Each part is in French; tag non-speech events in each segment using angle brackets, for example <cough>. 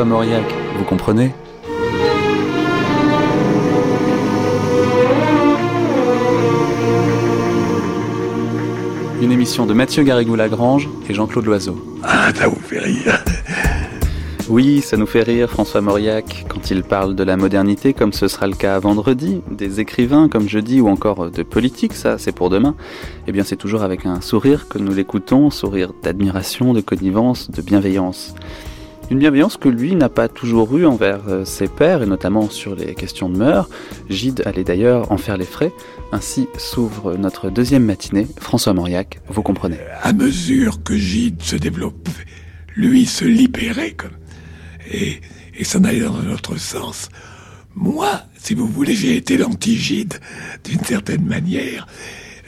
François Mauriac, vous comprenez? Une émission de Mathieu Garrigou-Lagrange et Jean-Claude Loiseau. Ah, ça vous fait rire <laughs> Oui, ça nous fait rire François Mauriac quand il parle de la modernité comme ce sera le cas vendredi, des écrivains comme jeudi ou encore de politique, ça c'est pour demain. Eh bien c'est toujours avec un sourire que nous l'écoutons, sourire d'admiration, de connivence, de bienveillance. Une bienveillance que lui n'a pas toujours eue envers euh, ses pairs, et notamment sur les questions de mœurs. Gide allait d'ailleurs en faire les frais. Ainsi s'ouvre notre deuxième matinée. François Mauriac, vous comprenez. À mesure que Gide se développait, lui se libérait comme, et, et s'en allait dans un autre sens. Moi, si vous voulez, j'ai été l'anti-Gide d'une certaine manière,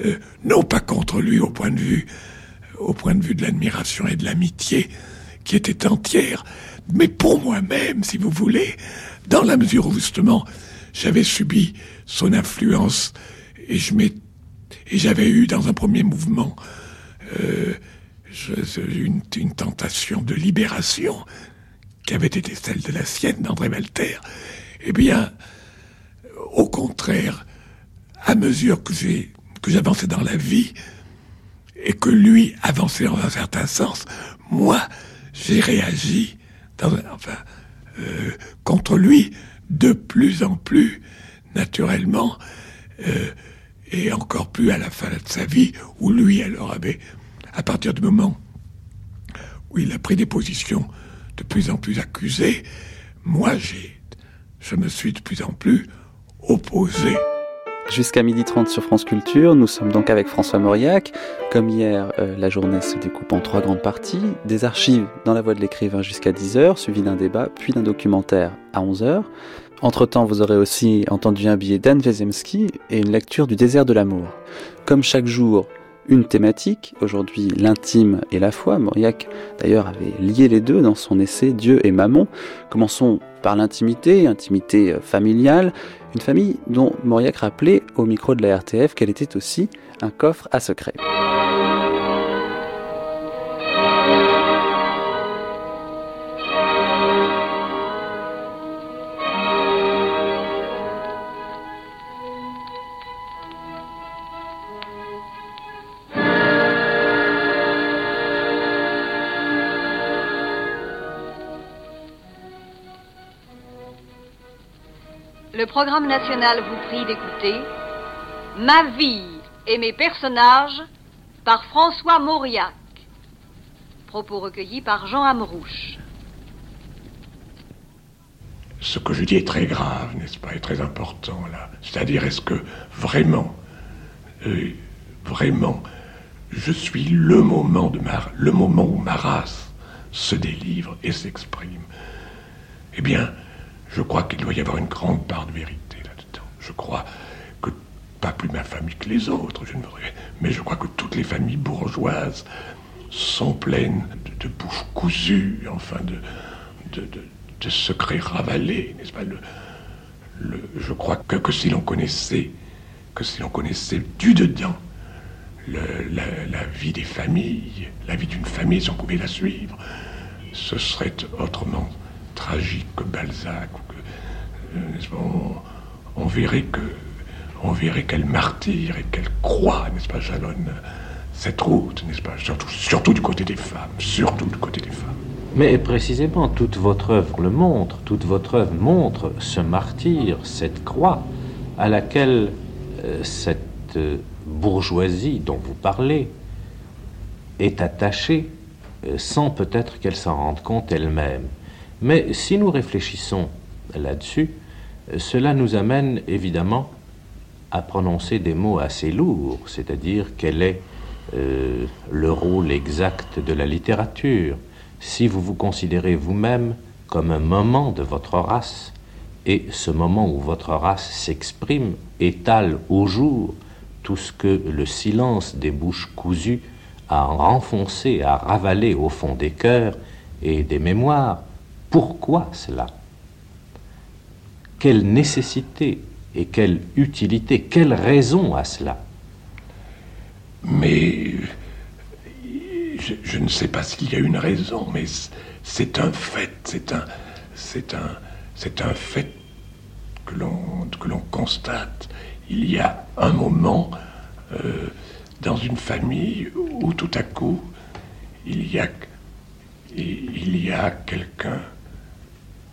euh, non pas contre lui au point de vue, au point de vue de l'admiration et de l'amitié, qui était entière, mais pour moi-même, si vous voulez, dans la mesure où justement j'avais subi son influence et je et j'avais eu dans un premier mouvement euh, une, tentation de libération qui avait été celle de la sienne d'André Malter. Eh bien, au contraire, à mesure que que j'avançais dans la vie et que lui avançait dans un certain sens, moi, j'ai réagi enfin, euh, contre lui de plus en plus naturellement euh, et encore plus à la fin de sa vie où lui alors avait à partir du moment où il a pris des positions de plus en plus accusées moi j'ai je me suis de plus en plus opposé Jusqu'à 12h30 sur France Culture, nous sommes donc avec François Mauriac. Comme hier, euh, la journée se découpe en trois grandes parties. Des archives dans la voix de l'écrivain jusqu'à 10h, suivi d'un débat, puis d'un documentaire à 11h. Entre-temps, vous aurez aussi entendu un billet d'Anne Wezemski et une lecture du désert de l'amour. Comme chaque jour, une thématique, aujourd'hui l'intime et la foi. Mauriac d'ailleurs avait lié les deux dans son essai Dieu et Mammon. Commençons par l'intimité, intimité familiale, une famille dont Mauriac rappelait au micro de la RTF qu'elle était aussi un coffre à secret. Programme national vous prie d'écouter Ma vie et mes personnages par François Mauriac. Propos recueillis par Jean Amrouche. Ce que je dis est très grave, n'est-ce pas, et très important là. C'est-à-dire, est-ce que vraiment, euh, vraiment, je suis le moment de ma, le moment où ma race se délivre et s'exprime? Eh bien, je crois qu'il doit y avoir une grande part de vérité là-dedans. Je crois que, pas plus ma famille que les autres, je ne voudrais, mais je crois que toutes les familles bourgeoises sont pleines de, bouches cousues, enfin de, secrets ravalés, n'est-ce pas? Je crois que, que si l'on connaissait, que si l'on connaissait du dedans la, la, vie des familles, la vie d'une famille, si on pouvait la suivre, ce serait autrement tragique que Balzac, euh, on, verrait que, et qu'elle croit, n'est-ce pas, jalonne cette route, n'est-ce pas, surtout, surtout du côté des femmes, surtout du côté des femmes. Mais précisément, toute votre œuvre le montre, toute votre œuvre montre ce martyr, cette croix à laquelle euh, cette euh, bourgeoisie dont vous parlez est attachée sans peut-être qu'elle s'en rende compte elle-même. Mais si nous réfléchissons là-dessus, cela nous amène évidemment à prononcer des mots assez lourds, c'est-à-dire quel est euh, le rôle exact de la littérature, si vous vous considérez vous-même comme un moment de votre race, et ce moment où votre race s'exprime étale au jour tout ce que le silence des bouches cousues a renfoncé, a ravalé au fond des cœurs et des mémoires, pourquoi cela? Quelle nécessité et quelle utilité, quelle raison à cela? Mais je, ne sais pas s'il y a une raison, mais c'est un fait, c'est un, fait que l'on, constate. Il y a un moment euh, dans une famille où tout à coup il y a quelqu'un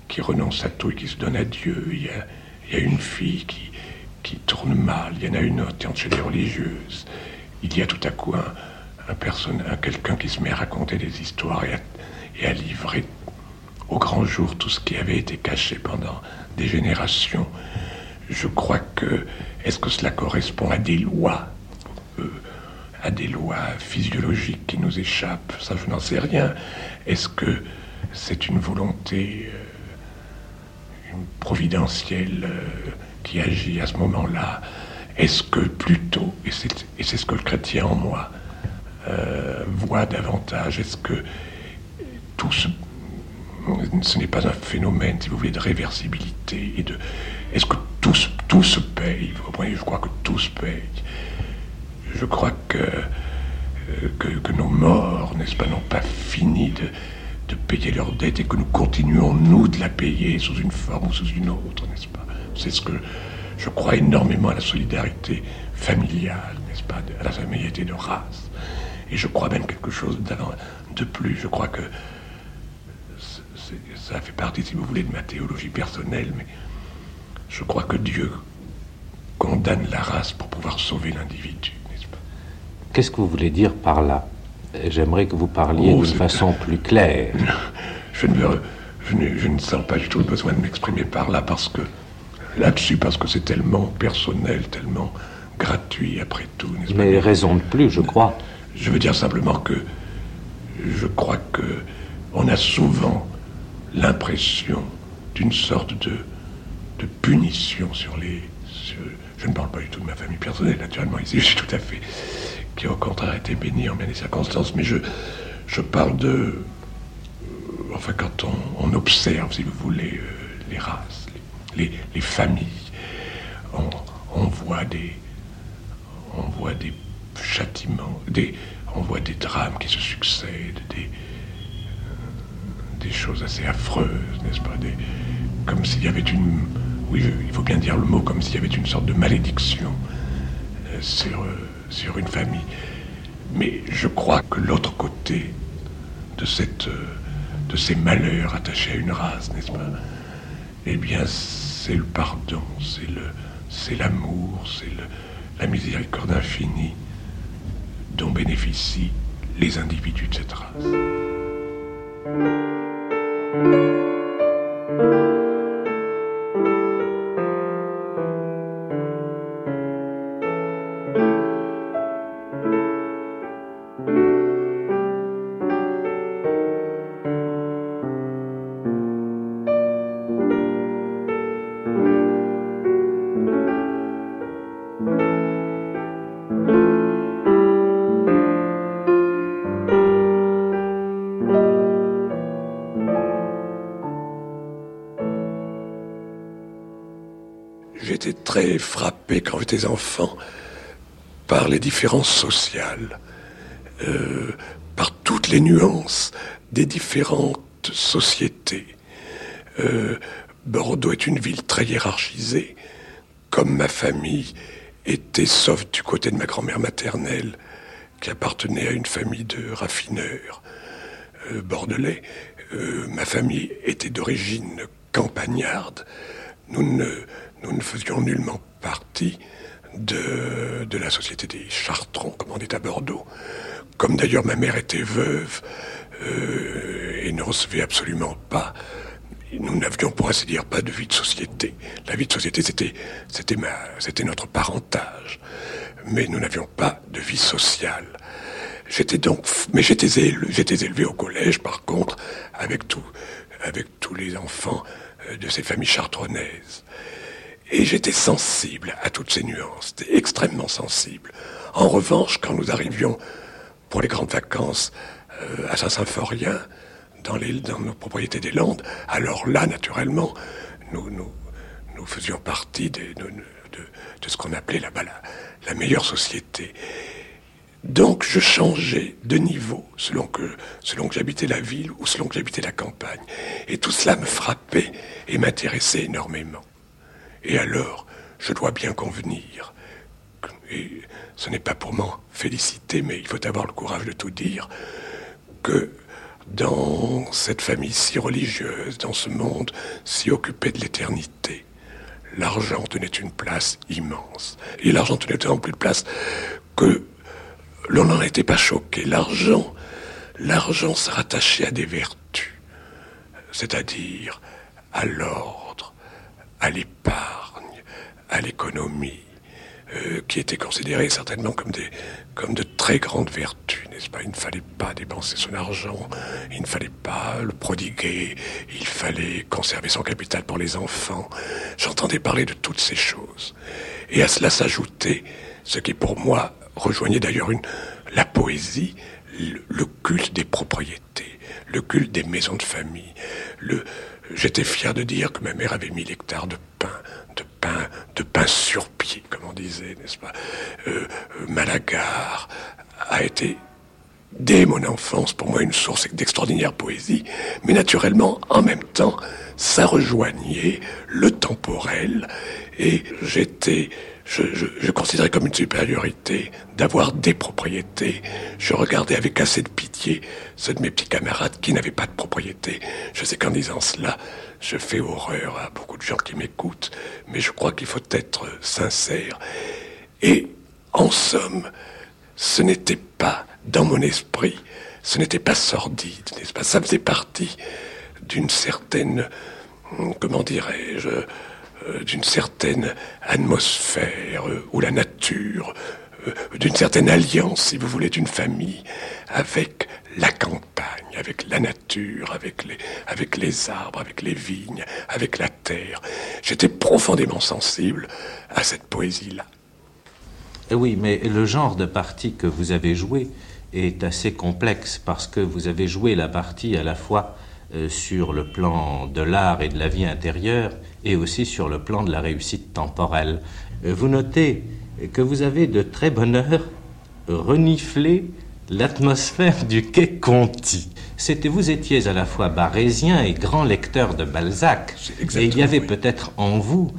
qui renonce à tout et qui se donne à Dieu. Il y a, une fille qui, qui tourne mal, il y en a une autre qui entre chez les religieuses. Il y a tout à coup un, un, quelqu'un qui se met à raconter des histoires et à, et à, livrer au grand jour tout ce qui avait été caché pendant des générations. Je crois que, est-ce que cela correspond à des lois, euh, à des lois physiologiques qui nous échappent? Ça, je n'en sais rien. Est-ce que c'est une volonté euh, providentielle euh, qui agit à ce moment-là Est-ce que plutôt, et c'est ce que le chrétien en moi euh, voit davantage, est-ce que tout ce, ce n'est pas un phénomène, si vous voulez, de réversibilité et de, est-ce que tout, tout se paye Vous comprenez Je crois que tout se paye. Je crois que, euh, que, que nos morts, n'est-ce pas, n'ont pas fini de, de payer leur dette et que nous continuons, nous, de la payer sous une forme ou sous une autre, n'est-ce pas? C'est ce que je crois énormément à la solidarité familiale, n'est-ce pas, à la familiarité de race. Et je crois même quelque chose de plus. Je crois que ça fait partie, si vous voulez, de ma théologie personnelle, mais je crois que Dieu condamne la race pour pouvoir sauver l'individu, n'est-ce pas? Qu'est-ce que vous voulez dire par là? J'aimerais que vous parliez oh, d'une façon plus claire. <laughs> Je ne, je, ne, sens pas du tout le besoin de m'exprimer par là parce que là-dessus, parce que c'est tellement personnel, tellement gratuit après tout. Mais raison de plus, je crois. Je veux dire simplement que je crois que on a souvent l'impression d'une sorte de, de, punition sur les. je ne parle pas du tout de ma famille personnelle, naturellement, ici <laughs> je suis tout à fait. Qui au contraire a été béni en bien des circonstances, mais je, je parle de. Euh, enfin, quand on, observe, si vous voulez, euh, les races, les, les, familles, on, on, voit des. On voit des châtiments, des, on voit des drames qui se succèdent, des, euh, des choses assez affreuses, n'est-ce pas des, Comme s'il y avait une... Oui, il faut bien dire le mot, comme s'il y avait une sorte de malédiction sur, sur une famille. Mais je crois que l'autre côté de, ces malheurs attachés à une race, n'est-ce pas? Eh bien, c'est le pardon, c'est l'amour, c'est la miséricorde infinie dont bénéficient les individus de cette race. Frappé quand j'étais enfant par les différences sociales, euh, par toutes les nuances des différentes sociétés. Euh, Bordeaux est une ville très hiérarchisée, comme ma famille était, sauf du côté de ma grand-mère maternelle, qui appartenait à une famille de raffineurs euh, bordelais. ma famille était d'origine campagnarde. Nous ne, nous ne faisions nullement partie de, de la société des Chartrons, comme on dit à Bordeaux. Comme d'ailleurs ma mère était veuve euh, et ne recevait absolument pas, nous n'avions pour ainsi dire pas de vie de société. La vie de société, c'était, c'était, ma, c'était notre parentage. Mais nous n'avions pas de vie sociale. J'étais donc, mais j'étais élevé, élevé au collège, par contre, avec tout, avec tous les enfants euh, de ces familles chartronnaises. Et j'étais sensible à toutes ces nuances, extrêmement sensible. En revanche, quand nous arrivions pour les grandes vacances euh, à Saint-Symphorien, dans, dans nos propriétés des Landes, alors là, naturellement, nous, faisions partie de, de, ce qu'on appelait là-bas la, la, meilleure société. Donc je changeais de niveau selon que, selon que j'habitais la ville ou selon que j'habitais la campagne. Et tout cela me frappait et m'intéressait énormément. Et alors, je dois bien convenir, et ce n'est pas pour m'en féliciter, mais il faut avoir le courage de tout dire, que dans cette famille si religieuse, dans ce monde si occupé de l'éternité, l'argent tenait une place immense. Et l'argent tenait tellement plus de place que l'on n'en était pas choqué. L'argent, l'argent se rattachait à des vertus, c'est-à-dire à l'ordre, à l'épargne, à l'économie, euh, qui étaient considérées certainement comme, des, comme de très grandes vertus, n'est-ce pas? Il ne fallait pas dépenser son argent, il ne fallait pas le prodiguer, il fallait conserver son capital pour les enfants. J'entendais parler de toutes ces choses. Et à cela s'ajoutait ce qui pour moi rejoignait d'ailleurs une, la poésie, le, culte des propriétés, le culte des maisons de famille. Le, j'étais fier de dire que ma mère avait mis l'hectare de pain, de pain, de pain sur pied, comme on disait, n'est-ce pas? Euh, euh, Malagar a été dès mon enfance, pour moi, une source d'extraordinaire poésie, mais naturellement, en même temps, ça rejoignait le temporel, et j'étais je, je, considérais comme une supériorité d'avoir des propriétés. Je regardais avec assez de pitié ceux de mes petits camarades qui n'avaient pas de propriété. Je sais qu'en disant cela, je fais horreur à beaucoup de gens qui m'écoutent, mais je crois qu'il faut être sincère. Et en somme, ce n'était pas dans mon esprit, ce n'était pas sordide, n'est-ce pas? Ça faisait partie d'une certaine, comment dirais-je, d'une certaine atmosphère euh, ou la nature, euh, d'une certaine alliance, si vous voulez, d'une famille avec la campagne, avec la nature, avec les, avec les arbres, avec les vignes, avec la terre. J'étais profondément sensible à cette poésie-là. Oui, mais le genre de partie que vous avez joué est assez complexe parce que vous avez joué la partie à la fois sur le plan de l'art et de la vie intérieure et aussi sur le plan de la réussite temporelle. Euh, vous notez que vous avez de très bonne heure reniflé l'atmosphère du quai Conti. C'était, vous étiez à la fois barésien et grand lecteur de Balzac. Et il y avait peut-être en vous,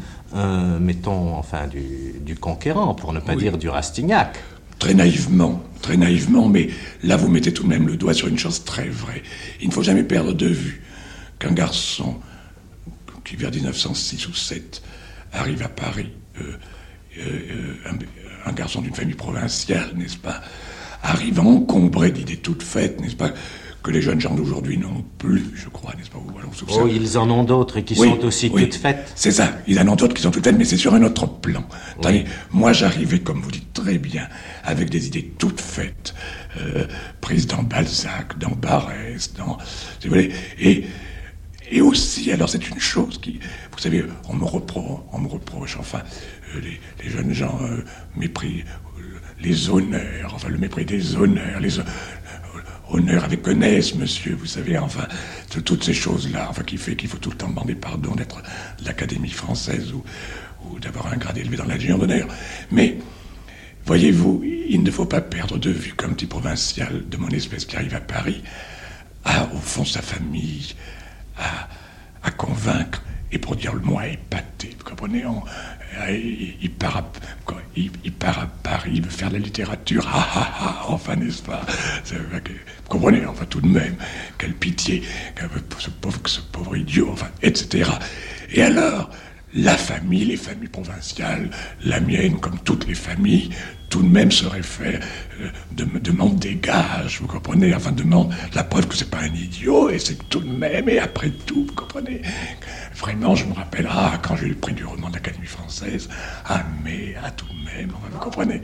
mettons, enfin, du, conquérant, pour ne pas dire du Rastignac. Très naïvement, très naïvement, mais là vous mettez tout de même le doigt sur une chose très vraie. Il ne faut jamais perdre de vue qu'un garçon qui vers 1906 ou 7 arrive à Paris, euh, euh, euh, un, garçon d'une famille provinciale, n'est-ce pas, arrive à encombrer d'idées toutes faites, n'est-ce pas, que les jeunes gens d'aujourd'hui n'ont plus, je crois, n'est-ce pas Oh, ils en ont d'autres qui sont aussi toutes faites. C'est ça, ils en ont d'autres qui sont toutes faites, mais c'est sur un autre plan. moi j'arrivais, comme vous dites très bien, avec des idées toutes faites, prises dans Balzac, dans Barès, dans... Si vous voulez, et et aussi, alors c'est une chose qui, vous savez, on me reproche, on me reproche enfin, euh, les, jeunes gens euh, mépris, euh, les honneurs, enfin le mépris des honneurs, les honneurs avec honnêteté, monsieur, vous savez, enfin, toutes ces choses-là, enfin, qui fait qu'il faut tout le temps demander pardon d'être l'Académie française ou, d'avoir un grade élevé dans la Légion d'honneur. Mais, voyez-vous, il ne faut pas perdre de vue qu'un petit provincial de mon espèce qui arrive à Paris a, au fond, sa famille, à, convaincre et pour dire le moins épaté. Vous comprenez il, part à, il, part à Paris, il veut faire de la littérature, ah ah ah, enfin n'est-ce pas? Vous comprenez, enfin tout de même, quelle pitié, ce pauvre, ce pauvre idiot, enfin, etc. Et alors, la famille, les familles provinciales, la mienne, comme toutes les familles, tout de même serait fait, euh, de, demande des gages, vous comprenez? Enfin, demande la preuve que c'est pas un idiot, et c'est tout de même, et après tout, vous comprenez? Vraiment, je me rappelle, ah, quand j'ai eu le prix du roman de l'Académie française, ah, mais, ah, tout de même, vous comprenez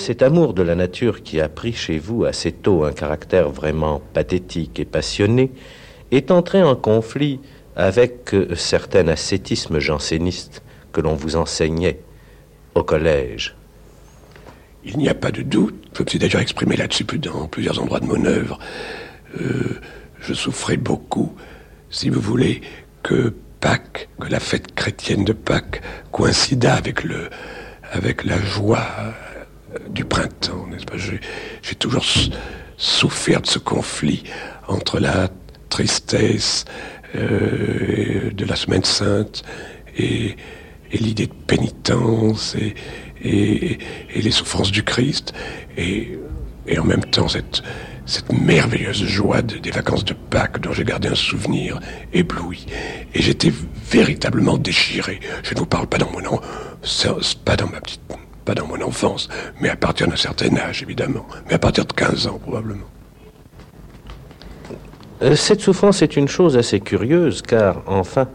cet amour de la nature qui a pris chez vous assez tôt un caractère vraiment pathétique et passionné est entré en conflit avec euh, certain ascétisme janséniste que l'on vous enseignait au collège. Il n'y a pas de doute, je me suis déjà exprimé là-dessus dans plusieurs endroits de mon œuvre. Euh, je souffrais beaucoup, si vous voulez, que Pâques, que la fête chrétienne de Pâques coïncida avec, le, avec la joie du printemps, n'est-ce pas? J'ai toujours souffert de ce conflit entre la tristesse euh, de la semaine sainte et, l'idée de pénitence et, les souffrances du Christ et, en même temps cette, merveilleuse joie des vacances de Pâques dont j'ai gardé un souvenir ébloui. Et j'étais véritablement déchiré. Je ne vous parle pas dans mon an, pas dans ma petite, pas dans mon enfance, mais à partir d'un certain âge évidemment, mais à partir de 15 ans probablement. Euh, cette souffrance est une chose assez curieuse car enfin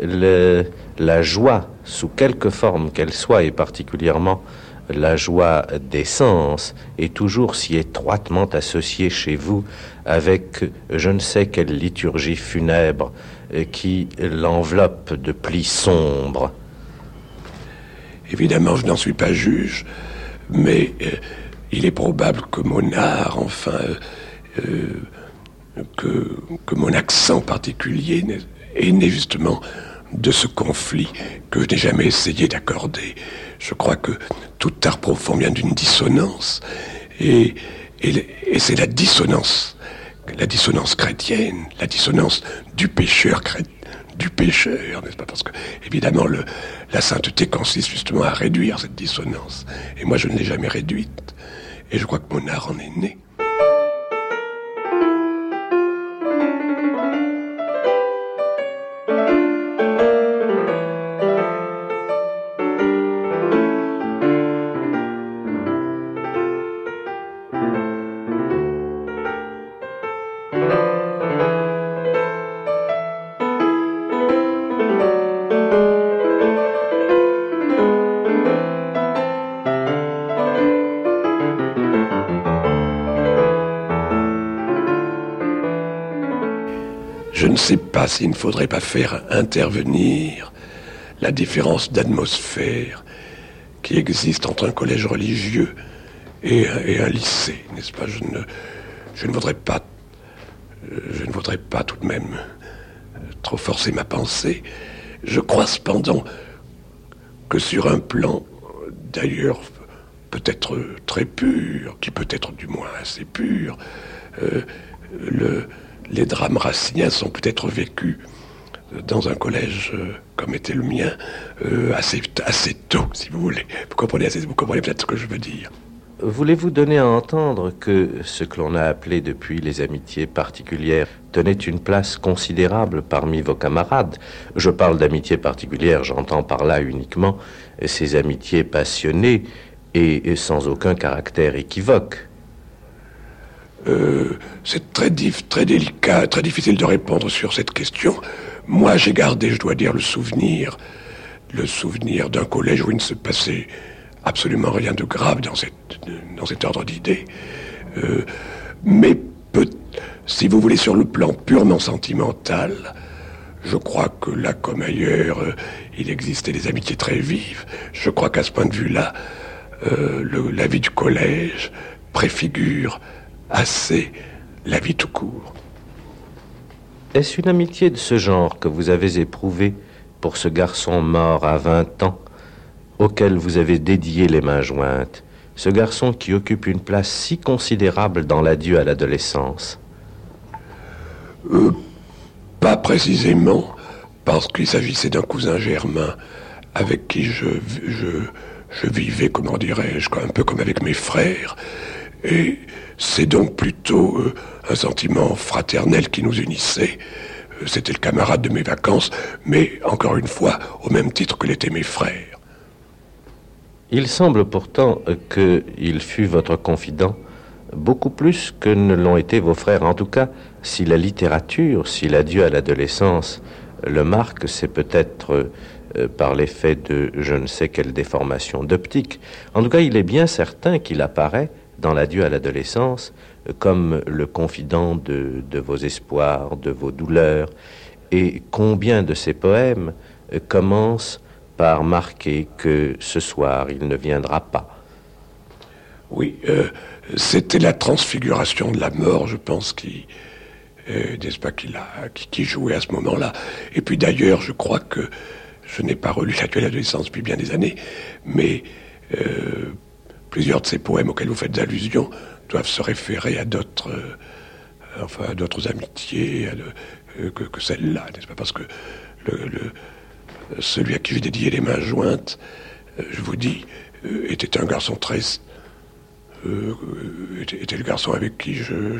la joie, sous quelque forme qu'elle soit, et particulièrement la joie des sens est toujours si étroitement associée chez vous avec je ne sais quelle liturgie funèbre qui l'enveloppe de plis sombres. Évidemment, je n'en suis pas juge, mais euh, il est probable que mon art, enfin, euh, que, que, mon accent particulier est né justement de ce conflit que je n'ai jamais essayé d'accorder. Je crois que tout art profond vient d'une dissonance, et, et, c'est la dissonance, la dissonance chrétienne, la dissonance du pécheur du pécheur, n'est-ce pas? Parce que, évidemment, le, la sainteté consiste justement à réduire cette dissonance. Et moi, je ne l'ai jamais réduite. Et je crois que mon art en est né. Sais pas s'il ne faudrait pas faire intervenir la différence d'atmosphère qui existe entre un collège religieux et, un lycée, n'est-ce pas? Je ne, je ne voudrais pas, je ne voudrais pas tout de même trop forcer ma pensée. Je crois cependant que sur un plan, d'ailleurs, peut-être très pur, qui peut être du moins assez pur, euh, le, les drames raciniens sont peut-être vécus dans un collège euh, comme était le mien euh, assez, assez tôt, si vous voulez. Vous comprenez, vous comprenez peut-être ce que je veux dire. Voulez-vous donner à entendre que ce que l'on a appelé depuis les amitiés particulières tenait une place considérable parmi vos camarades? Je parle d'amitiés particulières, j'entends par là uniquement ces amitiés passionnées et sans aucun caractère équivoque. Euh, c'est très, très délicat, très difficile de répondre sur cette question. Moi, j'ai gardé, je dois dire, le souvenir, le souvenir d'un collège où il ne se passait absolument rien de grave dans, cette, dans cet ordre d'idées. Euh, mais peut, si vous voulez, sur le plan purement sentimental, je crois que là comme ailleurs, euh, il existait des amitiés très vives. Je crois qu'à ce point de vue-là, la vie du collège préfigure assez la vie tout court. Est-ce une amitié de ce genre que vous avez éprouvée pour ce garçon mort à 20 ans, auquel vous avez dédié les mains jointes, ce garçon qui occupe une place si considérable dans l'adieu à l'adolescence? Euh, Pas précisément, parce qu'il s'agissait d'un cousin germain avec qui je, je, je vivais, comment dirais-je, un peu comme avec mes frères, et c'est donc plutôt euh, un sentiment fraternel qui nous unissait. Euh, c'était le camarade de mes vacances, mais encore une fois, au même titre que l'étaient mes frères. Il semble pourtant qu'il fut votre confident beaucoup plus que ne l'ont été vos frères. En tout cas, si la littérature, si l'adieu à l'adolescence le marque, c'est peut-être par l'effet de je ne sais quelle déformation d'optique. En tout cas, il est bien certain qu'il apparaît dans l'adieu à l'adolescence comme le confident de, vos espoirs, de vos douleurs, et combien de ces poèmes commencent par marquer que ce soir il ne viendra pas? Oui, euh, c'était la transfiguration de la mort, je pense, qui, euh, n'est-ce pas, qui, jouait à ce moment-là. Et puis d'ailleurs, je crois que je n'ai pas relu la l'adolescence depuis bien des années, mais euh, plusieurs de ces poèmes auxquels vous faites allusion doivent se référer à d'autres, d'autres amitiés que, que celle-là, n'est-ce pas? Parce que celui à qui j'ai dédié les mains jointes, je vous dis, était un garçon très euh, était, le garçon avec qui je,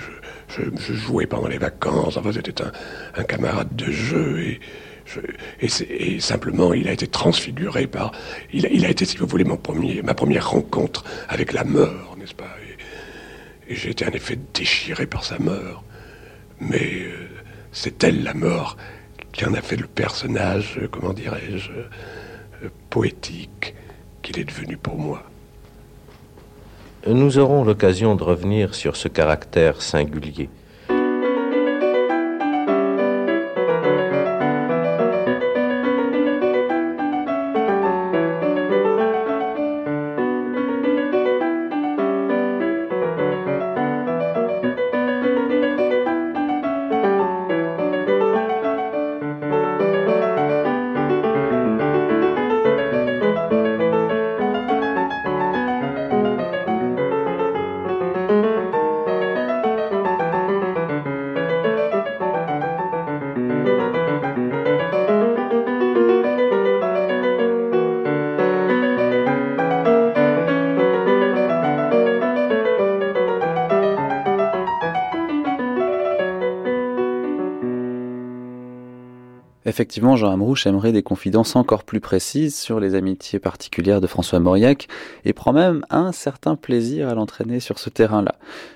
jouais pendant les vacances. Enfin, c'était un, camarade de jeu et, simplement, il a été transfiguré par. Il a, été, si vous voulez, mon premier, ma première rencontre avec la mort, n'est-ce pas? Et, j'ai été en effet déchiré par sa mort. Mais euh, c'est elle, la mort, qui en a fait le personnage, comment dirais-je, euh, poétique qu'il est devenu pour moi. Nous aurons l'occasion de revenir sur ce caractère singulier Effectivement, Jean Amrouche aimerait des confidences encore plus précises sur les amitiés particulières de François Mauriac et prend même un certain plaisir à l'entraîner sur ce terrain-là.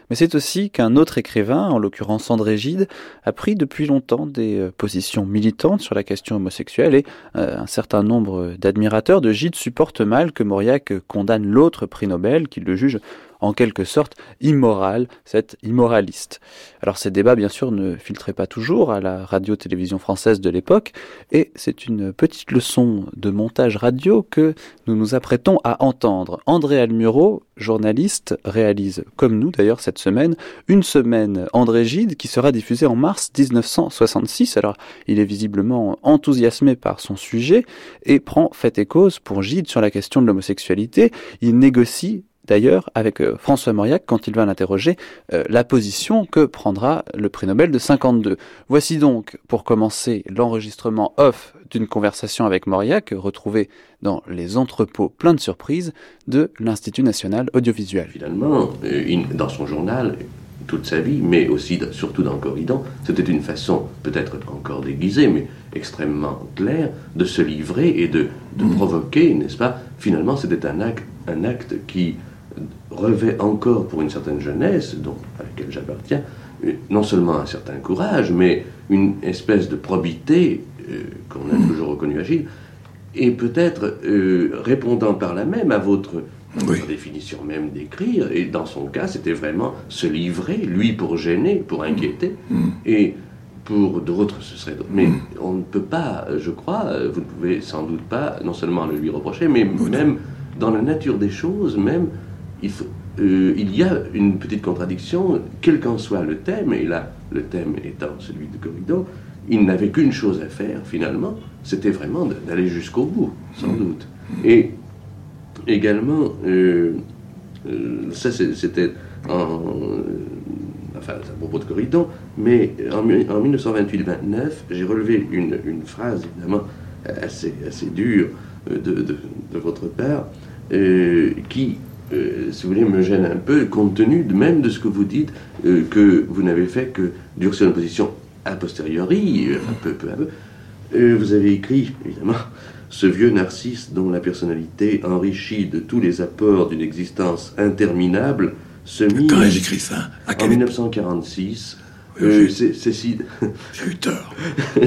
Mais c'est aussi qu'un autre écrivain, en l'occurrence André Gide, a pris depuis longtemps des euh, positions militantes sur la question homosexuelle et euh, un certain nombre d'admirateurs de Gide supportent mal que Mauriac condamne l'autre prix Nobel, qu'il le juge en quelque sorte immoral, cet immoraliste. Alors ces débats, bien sûr, ne filtraient pas toujours à la radio-télévision française de l'époque, et c'est une petite leçon de montage radio que nous nous apprêtons à entendre. André Almuro, journaliste, réalise, comme nous d'ailleurs cette semaine, une semaine André Gide qui sera diffusée en mars 1966. Alors il est visiblement enthousiasmé par son sujet et prend fait et cause pour Gide sur la question de l'homosexualité. Il négocie d'ailleurs avec euh, François Mauriac quand il va l'interroger euh, la position que prendra le prix Nobel de 52. Voici donc pour commencer l'enregistrement off d'une conversation avec Mauriac retrouvée dans les entrepôts pleins de surprises de l'Institut national audiovisuel. Finalement, euh, dans son journal, toute sa vie, mais aussi surtout dans Corridon, c'était une façon peut-être encore déguisée, mais extrêmement claire, de se livrer et de, de mmh. provoquer, n'est-ce pas? Finalement, c'était un acte, un acte qui revêt encore pour une certaine jeunesse, dont, à laquelle j'appartiens, euh, non seulement un certain courage, mais une espèce de probité euh, qu'on a toujours reconnu à Gilles, et peut-être euh, répondant par là même à votre, définition même d'écrire, et dans son cas, c'était vraiment se livrer, lui pour gêner, pour inquiéter, mm. et pour d'autres, ce serait Mais mm. on ne peut pas, je crois, vous ne pouvez sans doute pas, non seulement le lui reprocher, mais même dans la nature des choses, même il, euh, il, y a une petite contradiction, quel qu'en soit le thème, et là, le thème étant celui de Corridon, il n'avait qu'une chose à faire, finalement, c'était vraiment d'aller jusqu'au bout, sans mmh. doute. Et également, euh, euh, ça c'était en. enfin, à propos de Corridon, mais en, 1928-29, j'ai relevé une, une, phrase, évidemment, assez, assez dure de, de, de votre père, qui euh, si vous voulez, me gêne un peu, compte tenu de même de ce que vous dites, euh, que vous n'avez fait que durcir une position a posteriori, euh, un peu, peu à peu. vous avez écrit, évidemment, ce vieux narcisse dont la personnalité enrichie de tous les apports d'une existence interminable se mit Quand j'écrit ça? En 1946, Euh, Cécile, J'ai eu tort.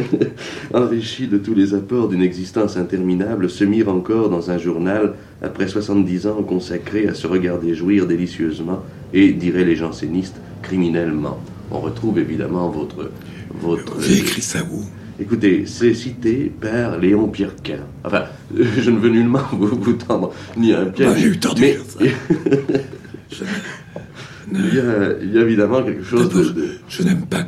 <laughs> enrichi de tous les apports d'une existence interminable, se mire encore dans un journal après 70 ans consacrés à se regarder jouir délicieusement et, diraient les jansénistes, criminellement. On retrouve évidemment votre... votre J'ai écrit ça où? Écoutez, c'est cité par Léon Pierrequin. Enfin, <laughs> je ne veux nullement vous, vous tendre ni un piège. Bah, j'ai eu tort de mais dire ça. <laughs> Je, il, y a, il y a évidemment quelque chose de... de- je n'aime pas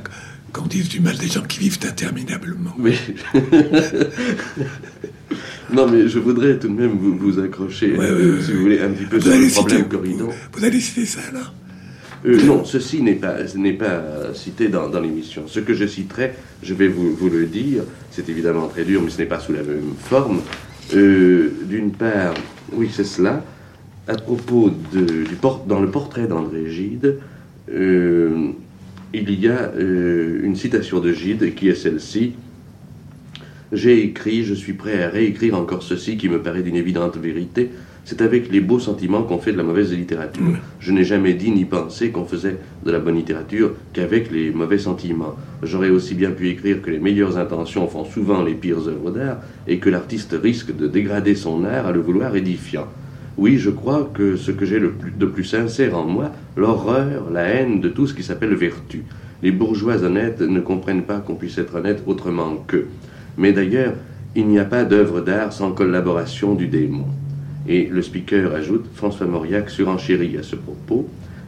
qu'on dise du mal des gens qui vivent interminablement. Mais... <laughs> non, mais je voudrais tout de même vous, vous accrocher, Ouais, euh, si vous voulez, un petit peu sur le problème Corridon. vous allez citer ça là Euh, non, ceci n'est pas, ce n'est pas cité dans, dans l'émission. Ce que je citerai, je vais vous, vous le dire, c'est évidemment très dur, mais ce n'est pas sous la même forme. Euh, D'une part, oui, c'est cela, à propos de, du port- dans le portrait d'André Gide, euh, il y a euh, une citation de Gide qui est celle-ci. J'ai écrit, je suis prêt à réécrire encore ceci qui me paraît d'une évidente vérité. C'est avec les beaux sentiments qu'on fait de la mauvaise littérature. Je n'ai jamais dit ni pensé qu'on faisait de la bonne littérature qu'avec les mauvais sentiments. J'aurais aussi bien pu écrire que les meilleures intentions font souvent les pires œuvres d'art et que l'artiste risque de dégrader son art à le vouloir édifiant. Oui, je crois que ce que j'ai plus, de plus sincère en moi, l'horreur, la haine de tout ce qui s'appelle vertu. Les bourgeois honnêtes ne comprennent pas qu'on puisse être honnête autrement qu'eux. Mais d'ailleurs, il n'y a pas d'œuvre d'art sans collaboration du démon. Et le speaker ajoute, François Mauriac surenchérit à ce propos,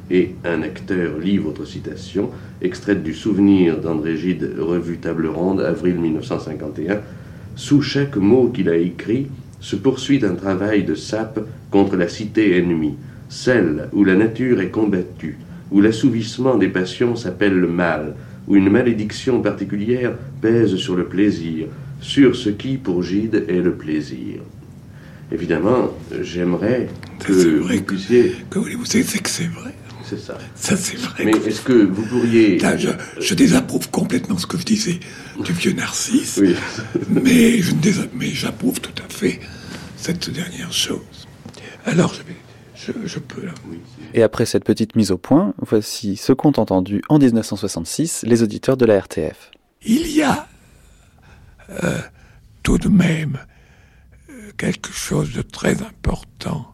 et un acteur lit votre citation, extraite du souvenir d'André Gide, revue Table Ronde, avril 1951. Sous chaque mot qu'il a écrit se poursuit un travail de sape contre la cité ennemie, celle où la nature est combattue, où l'assouvissement des passions s'appelle le mal, où une malédiction particulière pèse sur le plaisir, sur ce qui, pour Gide, est le plaisir. Évidemment, j'aimerais que vous que- puissiez... Que voulez-vous C'est c'est que c'est vrai? C'est ça. Ça, c'est vrai. Mais est-ce que vous pourriez... Là, je, je désapprouve complètement ce que je disais du vieux Narcisse, Oui. mais je ne désa- mais j'approuve tout à fait cette dernière chose. Alors, je vais, je, je peux là. Et après cette petite mise au point, voici ce qu'ont entendu en 1966 les auditeurs de la RTF. Il y a euh, tout de même euh, quelque chose de très important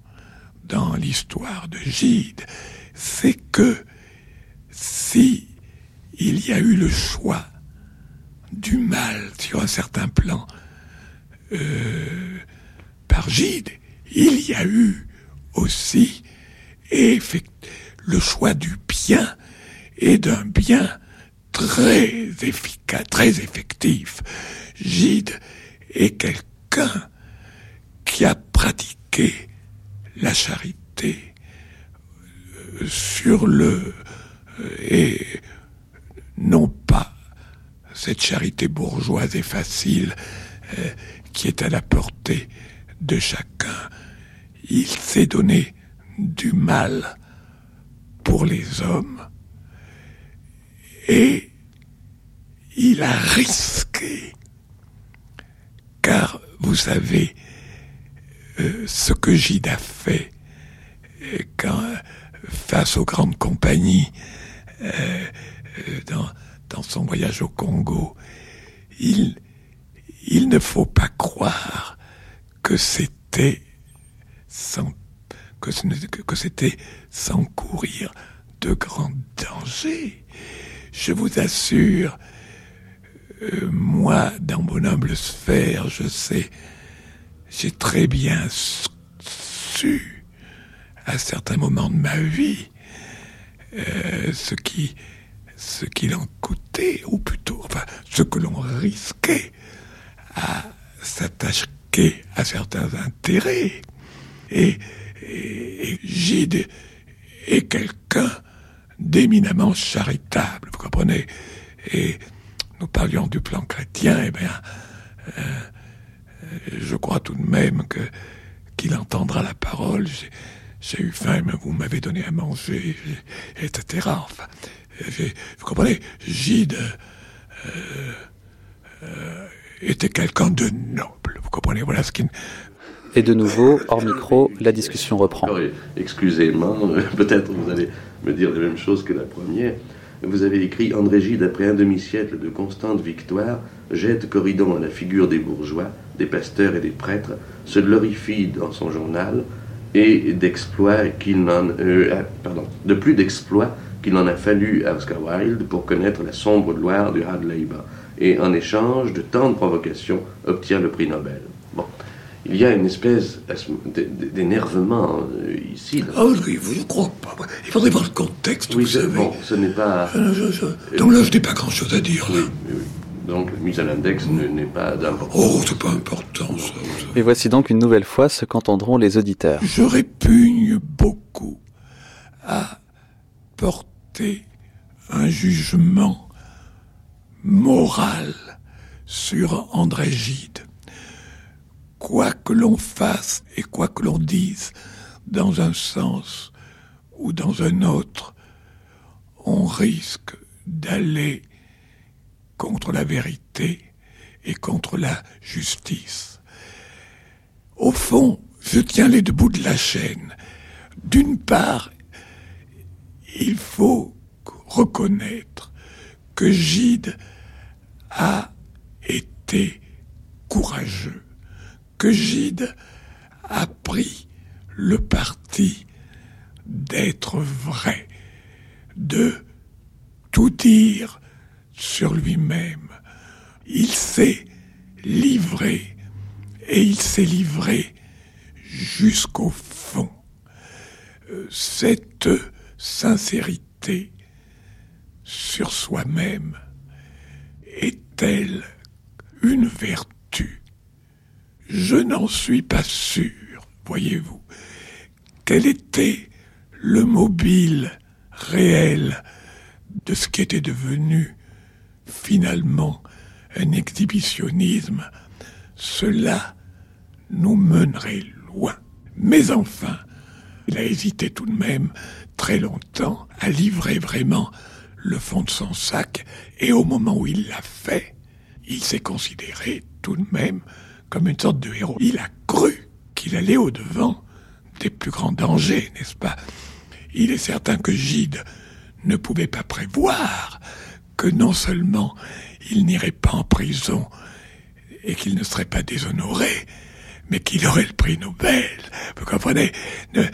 dans l'histoire de Gide, c'est que si il y a eu le choix du mal sur un certain plan euh, par Gide, il y a eu aussi le choix du bien et d'un bien très efficace, très effectif. Gide est quelqu'un qui a pratiqué la charité sur le euh, et non pas cette charité bourgeoise et facile euh, qui est à la portée de chacun. Il s'est donné du mal pour les hommes et il a risqué. Car vous savez euh, ce que Gide a fait quand, face aux grandes compagnies euh, euh, dans, son voyage au Congo, il, ne faut pas croire que c'était sans que, que- c'était sans courir de grands dangers. Je vous assure, euh, moi, dans mon humble sphère, je sais, j'ai très bien su, à certains moments de ma vie, euh, ce qui, ce qu'il en coûtait, ou plutôt, enfin, ce que l'on risquait à s'attaquer à certains intérêts. Et, et, Gide est quelqu'un d'éminemment charitable, vous comprenez Et nous parlions du plan chrétien, eh bien, euh, euh, je crois tout de même que qu'il entendra la parole. J'ai eu faim, mais vous m'avez donné à manger, etc. Enfin, vous comprenez Gide euh, euh, était quelqu'un de noble. Vous comprenez Voilà ce qui, Et de nouveau, hors micro, la discussion reprend. Excusez-moi, <laughs> peut-être vous allez me dire la même chose que la première. vous avez écrit André Gide, après un demi-siècle de constante victoire, jette Corridon à la figure des bourgeois, des pasteurs et des prêtres, se glorifie dans son journal et d'exploits qu'il n'en, euh, pardon, de plus d'exploits qu'il en a fallu à Oscar Wilde pour connaître la sombre gloire du hard labor, et en échange de tant de provocations obtient le prix Nobel. Bon. Il y a une espèce d'énervement euh, ici. Ah oui, je ne crois pas. Il faudrait voir le contexte, oui, vous savez. Bon, ce n'est pas... Euh, donc là, je n'ai pas grand-chose à dire. Oui, oui, oui. Donc, la mise à l'index n'est pas d'importance. Oh, c'est pas important, ça. Et voici donc une nouvelle fois ce qu'entendront les auditeurs. Je répugne beaucoup à porter un jugement moral sur André Gide. Quoi que l'on fasse et quoi que l'on dise dans un sens ou dans un autre, on risque d'aller contre la vérité et contre la justice. Au fond, je tiens les deux bouts de la chaîne. D'une part, il faut reconnaître que Gide a été courageux, que Gide a pris le parti d'être vrai, de tout dire sur lui-même. Il s'est livré et il s'est livré jusqu'au fond. Euh, cette sincérité sur soi-même est-elle une vertu? Je n'en suis pas sûr, voyez-vous. Quel était le mobile réel de ce qui était devenu finalement un exhibitionnisme, cela nous mènerait loin. Mais enfin, il a hésité tout de même très longtemps à livrer vraiment le fond de son sac, et au moment où il l'a fait, il s'est considéré tout de même comme une sorte de héros. Il a cru qu'il allait au-devant des plus grands dangers, n'est-ce pas? Il est certain que Gide ne pouvait pas prévoir que non seulement il n'irait pas en prison et qu'il ne serait pas déshonoré, mais qu'il aurait le prix Nobel. Vous comprenez? Euh,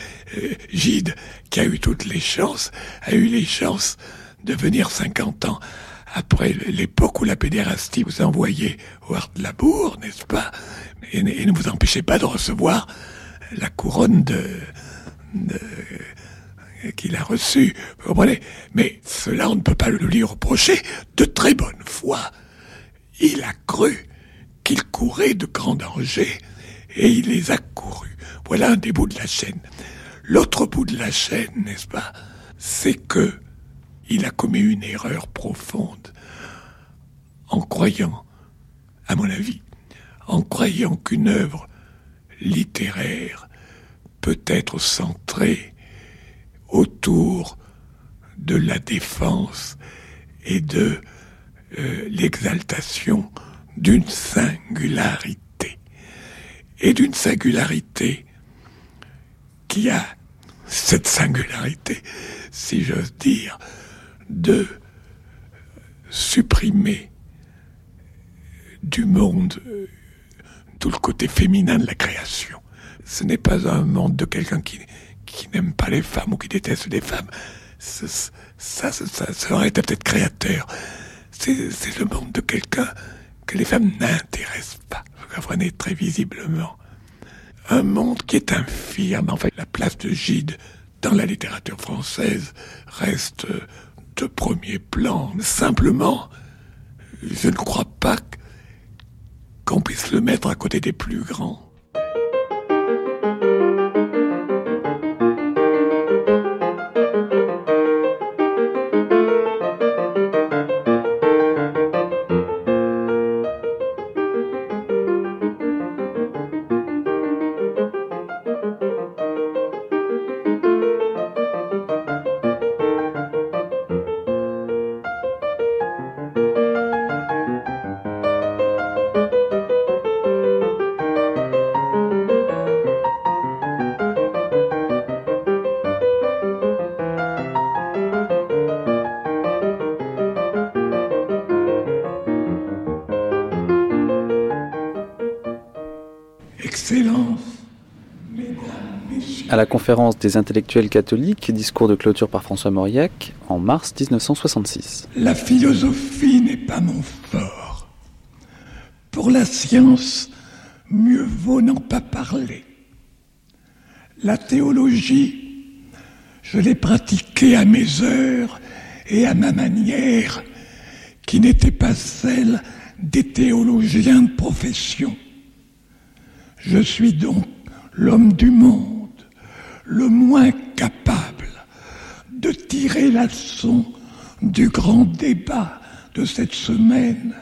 Gide, qui a eu toutes les chances, a eu les chances de venir 50 ans après l'époque où la pédérastie vous a envoyé au Hard Labour, n'est-ce pas? Et, ne vous empêchez pas de recevoir la couronne de qu'il a reçu. Vous comprenez? Mais cela, on ne peut pas le lui reprocher de très bonne foi. Il a cru qu'il courait de grands dangers et il les a courus. Voilà un des bouts de la chaîne. L'autre bout de la chaîne, n'est-ce pas, c'est que il a commis une erreur profonde en croyant, à mon avis, en croyant qu'une œuvre littéraire peut être centrée autour de la défense et de euh, l'exaltation d'une singularité. Et d'une singularité qui a cette singularité, si j'ose dire, de supprimer du monde euh, tout le côté féminin de la création. Ce n'est pas un monde de quelqu'un qui, qui n'aime pas les femmes ou qui déteste les femmes, ça, ça, ça, aurait été peut-être créateur. C'est le monde de quelqu'un que les femmes n'intéressent pas. Vous comprenez très visiblement. Un monde qui est infirme. En fait, la place de Gide dans la littérature française reste de premier plan. Simplement, je ne crois pas qu'on puisse le mettre à côté des plus grands. Conférence des intellectuels catholiques, discours de clôture par François Mauriac en mars 1966. La philosophie n'est pas mon fort. Pour la science, mieux vaut n'en pas parler. La théologie, je l'ai pratiquée à mes heures et à ma manière, qui n'était pas celle des théologiens de profession. Je suis donc l'homme du monde, le moins capable de tirer la leçon du grand débat de cette semaine,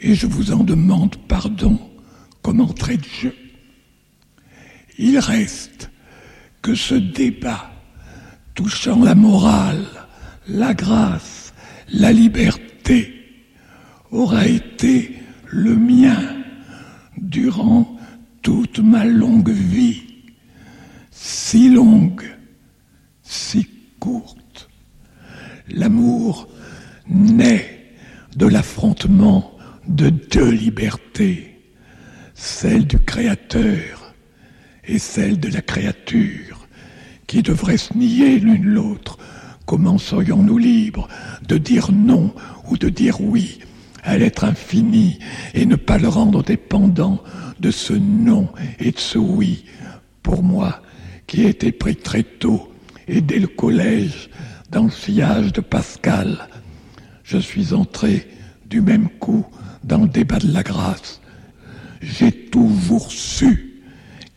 et je vous en demande pardon comme entrée de jeu. Il reste que ce débat touchant la morale, la grâce, la liberté, aura été le mien durant toute ma longue vie, si longue, si courte. L'amour naît de l'affrontement de deux libertés, celle du Créateur et celle de la créature, qui devraient se nier l'une l'autre. Comment serions-nous libres de dire non ou de dire oui à l'être infini et ne pas le rendre dépendant de ce non et de ce oui? Pour moi, qui ai été pris très tôt et dès le collège dans le sillage de Pascal, je suis entré du même coup dans le débat de la grâce. J'ai toujours su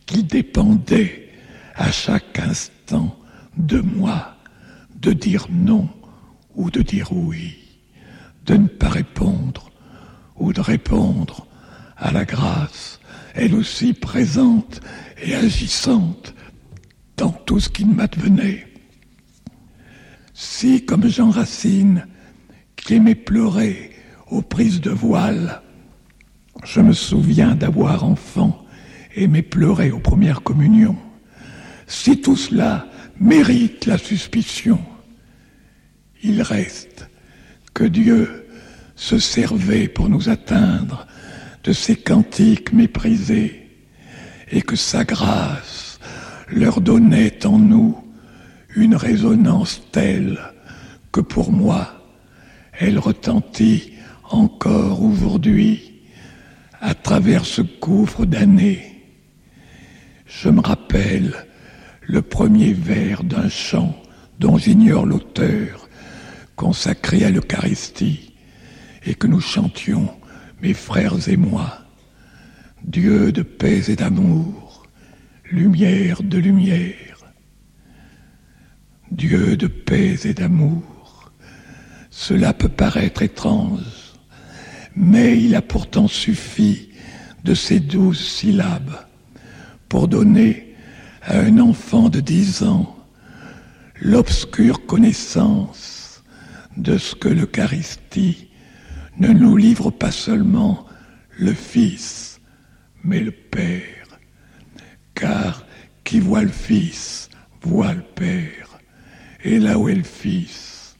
qu'il dépendait à chaque instant de moi de dire non ou de dire oui de ne pas répondre ou de répondre à la grâce, elle aussi présente et agissante dans tout ce qui m'advenait. Si, comme Jean Racine, qui aimait pleurer aux prises de voile, je me souviens d'avoir enfant aimé pleurer aux premières communions, si tout cela mérite la suspicion, il reste que Dieu se servait pour nous atteindre de ces cantiques méprisés et que sa grâce leur donnait en nous une résonance telle que pour moi elle retentit encore aujourd'hui à travers ce gouffre d'années. Je me rappelle le premier vers d'un chant dont j'ignore l'auteur consacré à l'Eucharistie et que nous chantions, mes frères et moi, Dieu de paix et d'amour, lumière de lumière, Dieu de paix et d'amour. Cela peut paraître étrange, mais il a pourtant suffi de ces douze syllabes pour donner à un enfant de dix ans l'obscure connaissance de ce que l'Eucharistie ne nous livre pas seulement le Fils, mais le Père. Car qui voit le Fils voit le Père. Et là où est le Fils,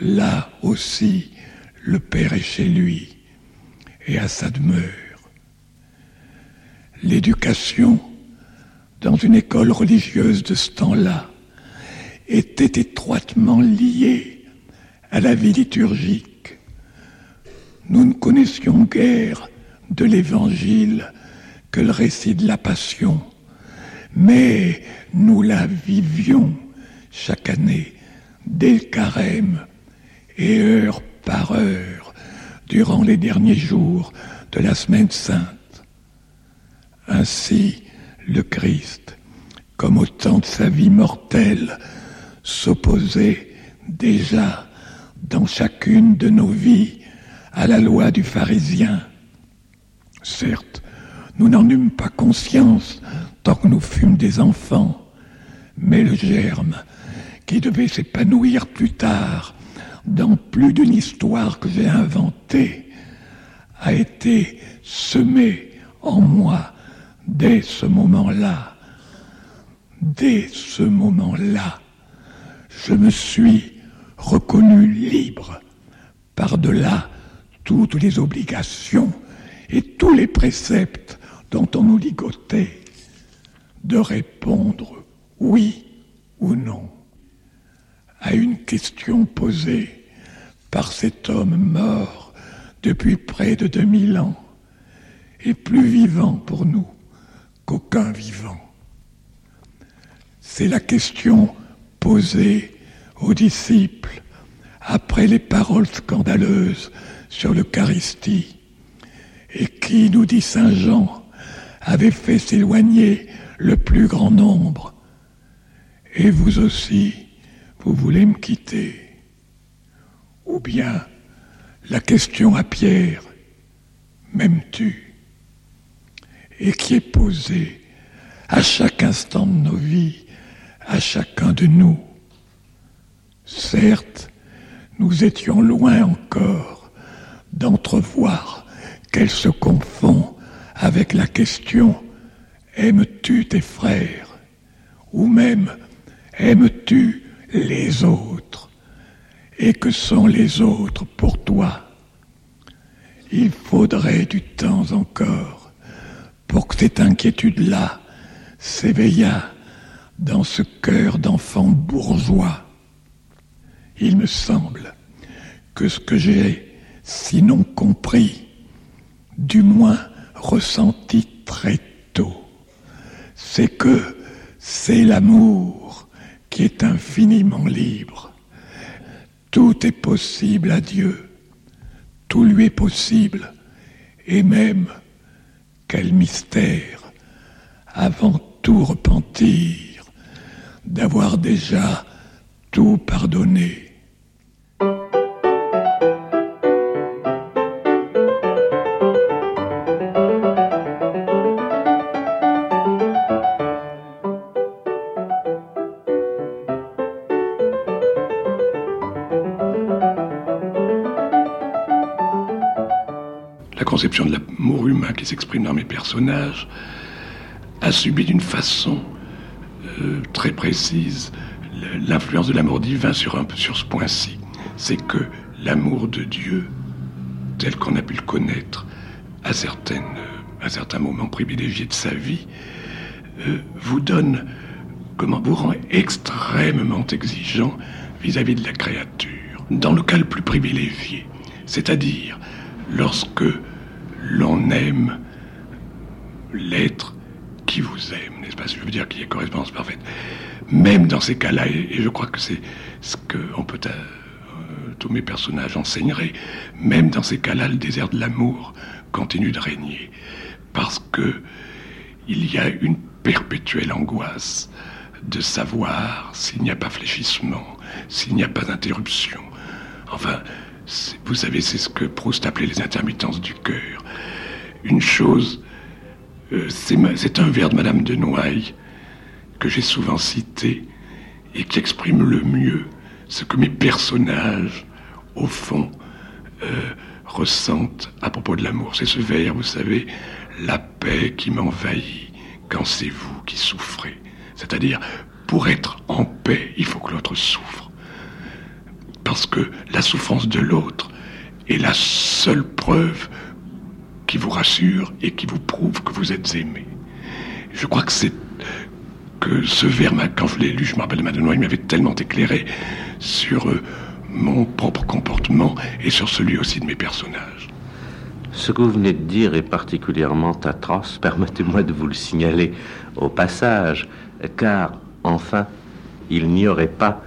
là aussi le Père est chez lui et à sa demeure. L'éducation dans une école religieuse de ce temps-là était étroitement liée à la vie liturgique. Nous ne connaissions guère de l'Évangile que le récit de la Passion, mais nous la vivions chaque année dès le carême et heure par heure durant les derniers jours de la semaine sainte. Ainsi, le Christ, comme au temps de sa vie mortelle, s'opposait déjà dans chacune de nos vies à la loi du pharisien. Certes, nous n'en eûmes pas conscience tant que nous fûmes des enfants, mais le germe qui devait s'épanouir plus tard dans plus d'une histoire que j'ai inventée a été semé en moi dès ce moment-là. Dès ce moment-là, je me suis reconnu libre par-delà toutes les obligations et tous les préceptes dont on nous ligotait. De répondre oui ou non à une question posée par cet homme mort depuis près de 2000 ans et plus vivant pour nous qu'aucun vivant. C'est la question posée aux disciples après les paroles scandaleuses sur l'Eucharistie et qui, nous dit Saint Jean, avait fait s'éloigner le plus grand nombre. Et vous aussi, vous voulez me quitter Ou bien la question à Pierre, m'aimes-tu? Et qui est posée à chaque instant de nos vies, à chacun de nous. Certes, nous étions loin encore d'entrevoir qu'elle se confond avec la question Aimes-tu tes frères ou même Aimes-tu les autres? Et que sont les autres pour toi? Il faudrait du temps encore pour que cette inquiétude-là s'éveillât dans ce cœur d'enfant bourgeois. Il me semble que ce que j'ai, sinon compris, du moins ressenti très tôt, c'est que c'est l'amour qui est infiniment libre. Tout est possible à Dieu, tout lui est possible, et même, quel mystère, avant tout repentir, d'avoir déjà tout pardonné. Conception de l'amour humain qui s'exprime dans mes personnages a subi d'une façon euh, très précise l'influence de l'amour divin sur, un, sur ce point-ci. C'est que l'amour de Dieu, tel qu'on a pu le connaître à, certaines, certains moments privilégiés de sa vie, euh, vous donne, comment vous rend extrêmement exigeant vis-à-vis -vis de la créature, dans le cas le plus privilégié, c'est-à-dire lorsque l'on aime l'être qui vous aime, n'est-ce pas Je veux dire qu'il y a correspondance parfaite. Même dans ces cas-là, et je crois que c'est ce que peut, euh, tous mes personnages enseigneraient, même dans ces cas-là, le désert de l'amour continue de régner, parce que il y a une perpétuelle angoisse de savoir s'il n'y a pas fléchissement, s'il n'y a pas d'interruption. Enfin, vous savez, c'est ce que Proust appelait les intermittences du cœur. Une chose, euh, c'est un vers de Madame de Noailles que j'ai souvent cité et qui exprime le mieux ce que mes personnages, au fond, euh, ressentent à propos de l'amour. C'est ce vers, vous savez, la paix qui m'envahit quand c'est vous qui souffrez. C'est-à-dire, pour être en paix, il faut que l'autre souffre parce que la souffrance de l'autre est la seule preuve qui vous rassure et qui vous prouve que vous êtes aimé. Je crois que c'est que ce vers, quand je l'ai lu, je me rappelle Madenois, il m'avait tellement éclairé sur euh, mon propre comportement et sur celui aussi de mes personnages. Ce que vous venez de dire est particulièrement atroce, <laughs> permettez-moi de vous le signaler au passage, car enfin, il n'y aurait pas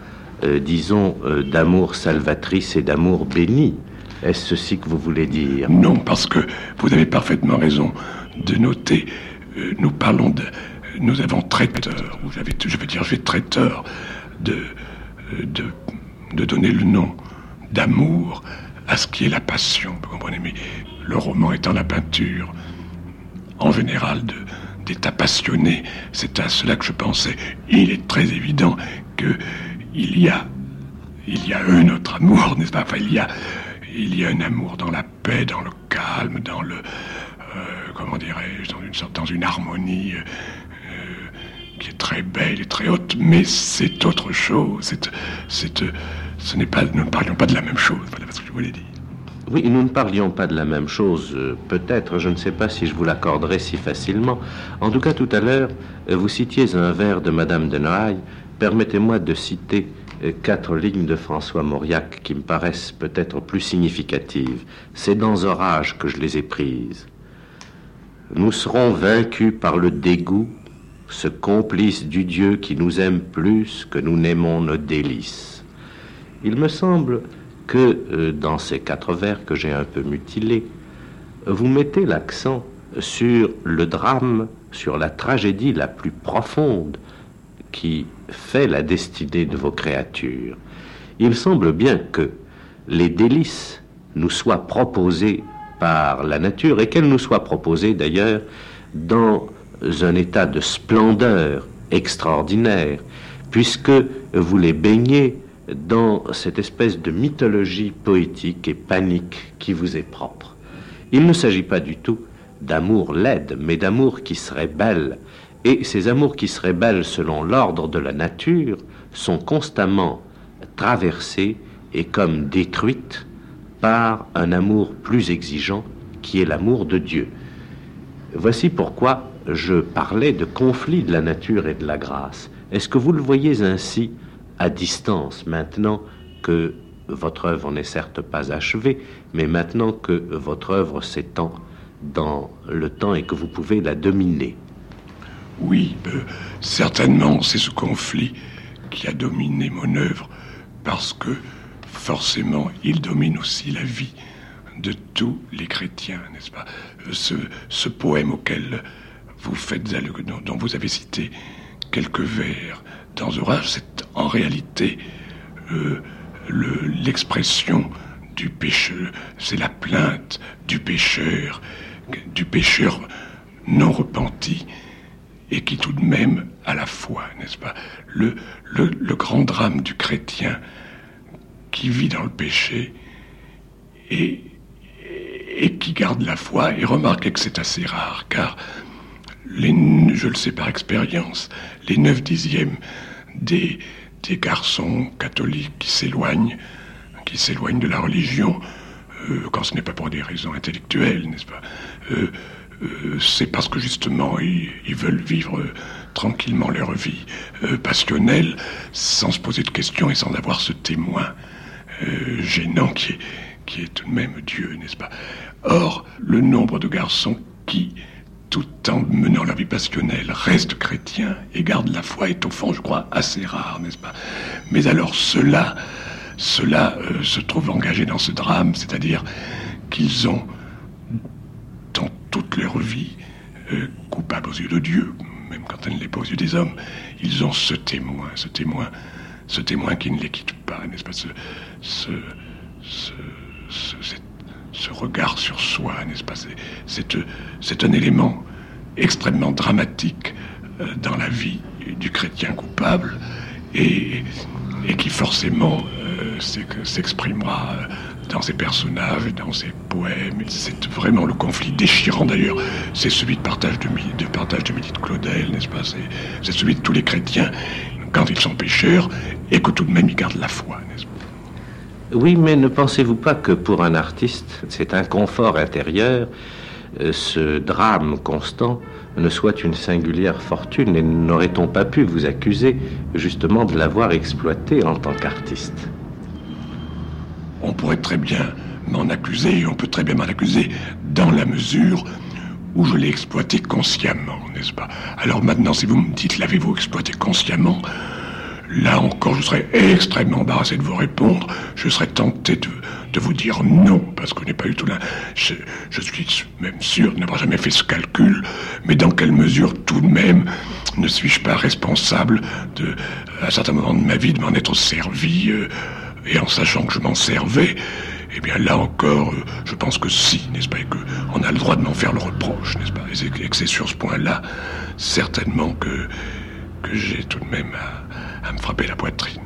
euh, disons, euh, d'amour salvatrice et d'amour béni. Est-ce ceci que vous voulez dire Non, parce que vous avez parfaitement raison de noter. Euh, nous parlons de. Nous avons traiteur, avez, je veux dire, j'ai traiteur de, de, de donner le nom d'amour à ce qui est la passion, vous comprenez Mais le roman étant la peinture, en général, d'état passionné, c'est à cela que je pensais. Il est très évident que il y a, il y a un autre amour, n'est-ce pas? Enfin, il y a, il y a un amour dans la paix, dans le calme, dans le, euh, comment dirais-je, dans une sorte, dans une harmonie euh, qui est très belle et très haute, mais c'est autre chose. C'est, ce n'est pas, nous ne parlions pas de la même chose. Voilà ce que je voulais dire. Oui, nous ne parlions pas de la même chose, euh, peut-être, je ne sais pas si je vous l'accorderai si facilement. En tout cas, tout à l'heure, euh, vous citiez un vers de Madame de Noailles. Permettez-moi de citer euh, quatre lignes de François Mauriac qui me paraissent peut-être plus significatives. C'est dans Orage que je les ai prises. Nous serons vaincus par le dégoût, ce complice du Dieu qui nous aime plus que nous n'aimons nos délices. Il me semble que euh, dans ces quatre vers que j'ai un peu mutilés, vous mettez l'accent sur le drame, sur la tragédie la plus profonde qui fait la destinée de vos créatures. Il semble bien que les délices nous soient proposées par la nature et qu'elles nous soient proposées d'ailleurs dans un état de splendeur extraordinaire, puisque vous les baignez dans cette espèce de mythologie poétique et panique qui vous est propre. Il ne s'agit pas du tout d'amour laide, mais d'amour qui serait belle. Et ces amours qui seraient belles selon l'ordre de la nature sont constamment traversées et comme détruites par un amour plus exigeant qui est l'amour de Dieu. Voici pourquoi je parlais de conflit de la nature et de la grâce. Est-ce que vous le voyez ainsi à distance maintenant que votre œuvre n'est certes pas achevée, mais maintenant que votre œuvre s'étend dans le temps et que vous pouvez la dominer? Oui, euh, certainement, c'est ce conflit qui a dominé mon œuvre, parce que forcément, il domine aussi la vie de tous les chrétiens, n'est-ce pas? Ce, ce, poème auquel vous faites dont, dont vous avez cité quelques vers dans Orage, c'est en réalité euh, l'expression du pécheur, c'est la plainte du pécheur, du pécheur non repenti, et qui tout de même a la foi, n'est-ce pas? Le, le, grand drame du chrétien qui vit dans le péché et, et qui garde la foi, et remarquez que c'est assez rare, car les, je le sais par expérience, les neuf dixièmes des, des garçons catholiques qui s'éloignent, qui s'éloignent de la religion, euh, quand ce n'est pas pour des raisons intellectuelles, n'est-ce pas? Euh, C'est parce que justement ils, veulent vivre tranquillement leur vie passionnelle, sans se poser de questions et sans avoir ce témoin gênant qui est, tout de même Dieu, n'est-ce pas? Or, le nombre de garçons qui tout en menant la vie passionnelle, reste chrétien et garde la foi est au fond, je crois, assez rare, n'est-ce pas? Mais alors euh, se trouve engagé dans ce drame, c'est-à-dire qu'ils ont, dans toute leur vie, euh, coupables aux yeux de Dieu, même quand elle ne l'est pas aux yeux des hommes, ils ont ce témoin, ce témoin, ce témoin qui ne les quitte pas, n'est-ce pas ce, ce, ce, ce regard sur soi, n'est-ce pas C'est un élément extrêmement dramatique euh, dans la vie du chrétien coupable et, et qui forcément euh, s'exprimera dans ses personnages, dans ses poèmes. C'est vraiment le conflit déchirant d'ailleurs. C'est celui de partage de, de partage de Midi de Claudel, n'est-ce pas? C'est celui de tous les chrétiens quand ils sont pécheurs et que tout de même ils gardent la foi, n'est-ce pas? Oui, mais ne pensez-vous pas que pour un artiste, cet inconfort intérieur, euh, ce drame constant, ne soit une singulière fortune et n'aurait-on pas pu vous accuser justement de l'avoir exploité en tant qu'artiste? On pourrait très bien m'en accuser, on peut très bien m'en accuser dans la mesure où je l'ai exploité consciemment, n'est-ce pas? Alors maintenant, si vous me dites l'avez-vous exploité consciemment, Là encore, je serais extrêmement embarrassé de vous répondre. Je serais tenté de, vous dire non, parce que je n'ai pas eu tout là. Je, suis même sûr de n'avoir jamais fait ce calcul, mais dans quelle mesure tout de même ne suis-je pas responsable de, à certains moments de ma vie, de m'en être servi, euh, et en sachant que je m'en servais eh bien là encore, euh, je pense que si, n'est-ce pas, et qu'on a le droit de m'en faire le reproche, n'est-ce pas, et que c'est sur ce point-là, certainement que, que j'ai tout de même à me frapper la poitrine.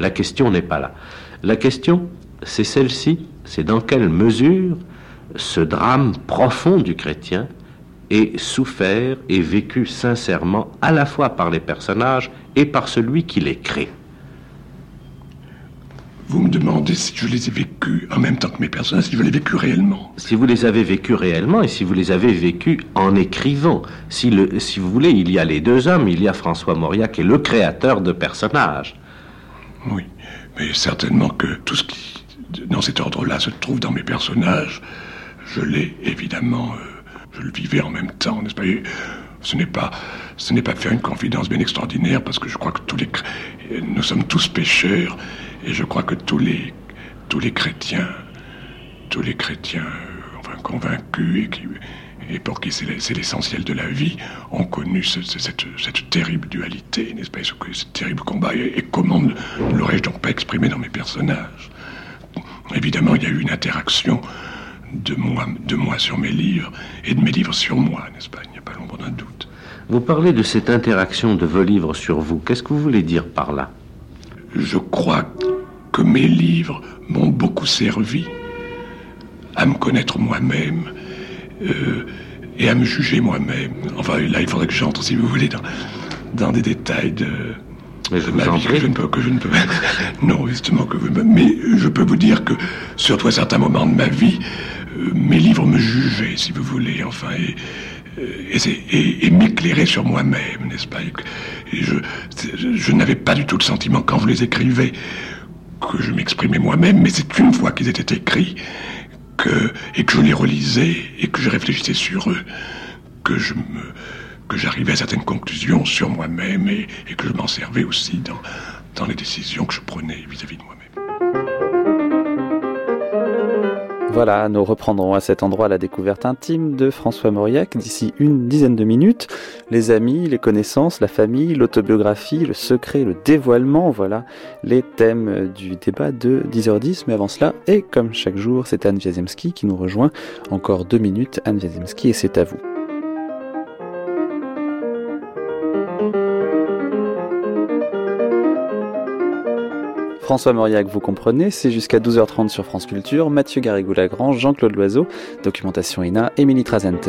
La question n'est pas là. La question, c'est celle-ci, c'est dans quelle mesure ce drame profond du chrétien est souffert et vécu sincèrement à la fois par les personnages et par celui qui les crée. Vous me demandez si je les ai vécus en même temps que mes personnages, si je les ai vécus réellement. Si vous les avez vécus réellement et si vous les avez vécus en écrivant. Si, le, si vous voulez, il y a les deux hommes, il y a François Mauriac et le créateur de personnages. Oui, mais certainement que tout ce qui, dans cet ordre-là, se trouve dans mes personnages, je l'ai évidemment, euh, je le vivais en même temps, n'est-ce pas? Ce n'est pas, ce n'est pas faire une confidence bien extraordinaire parce que je crois que tous les, nous sommes tous pécheurs et je crois que tous les, tous les chrétiens, tous les chrétiens, enfin convaincus et qui, et pour qui c'est l'essentiel de la vie, ont connu cette, cette, terrible dualité, n'est-ce pas, ce, ce, terrible combat. Et, et comment ne l'aurais-je donc pas exprimé dans mes personnages? Évidemment, il y a eu une interaction de moi, de moi sur mes livres et de mes livres sur moi, n'est-ce pas? Il n'y a pas l'ombre d'un doute. Vous parlez de cette interaction de vos livres sur vous. Qu'est-ce que vous voulez dire par là? Je crois que mes livres m'ont beaucoup servi à me connaître moi-même euh, et à me juger moi-même. Enfin, là, il faudrait que j'entre, si vous voulez, dans, dans des détails de, mais je ma vous vie que je ne peux, que je ne peux <laughs> non justement que vous mais je peux vous dire que surtout à certains moments de ma vie euh, mes livres me jugeaient si vous voulez enfin et et, c'est- et- sur moi-même n'est-ce pas et, je je, je n'avais pas du tout le sentiment quand vous les écrivez que je m'exprimais moi-même mais c'est une fois qu'ils étaient écrits et que je les relisais et que je réfléchissais sur eux que j'arrivais à certaines conclusions sur moi-même et, que je m'en servais aussi dans les décisions que je prenais vis-à-vis de moi-même. Voilà, nous reprendrons à cet endroit la découverte intime de François Mauriac d'ici une dizaine de minutes. Les amis, les connaissances, la famille, l'autobiographie, le secret, le dévoilement, voilà les thèmes du débat de 10h10. Mais avant cela, et comme chaque jour, c'est Anne Wiazemski qui nous rejoint. Encore deux minutes, Anne Wiazemski, et c'est à vous. François Mauriac, vous comprenez, c'est jusqu'à 12h30 sur France Culture, Mathieu Garrigou-Lagrange, Jean-Claude Loiseau, Documentation INA, Émilie Trazente.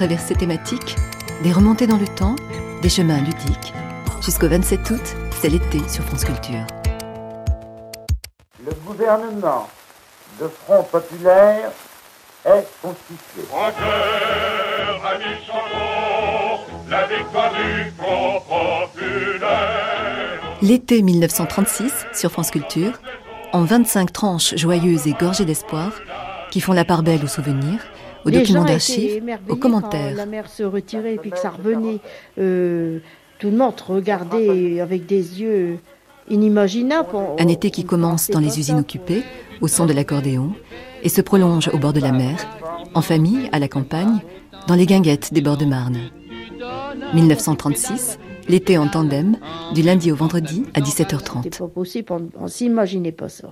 Grandes traversées thématiques, des remontées dans le temps, des chemins ludiques. Jusqu'au 27 août, c'est l'été sur France Culture. Le gouvernement de Front Populaire est constitué. L'été 1936 sur France Culture, en 25 tranches joyeuses et gorgées d'espoir, qui font la part belle aux souvenirs, aux Les documents d'archives, aux commentaires. Quand la mer se retirait et puis que ça revenait. Euh, tout le monde regardait avec des yeux inimaginables. Un été qui commence dans les usines occupées, au son de l'accordéon, et se prolonge au bord de la mer, en famille, à la campagne, dans les guinguettes des bords de Marne. 1936, l'été en tandem, du lundi au vendredi à C'était 17h30. pas possible, on, on s'imaginait pas ça.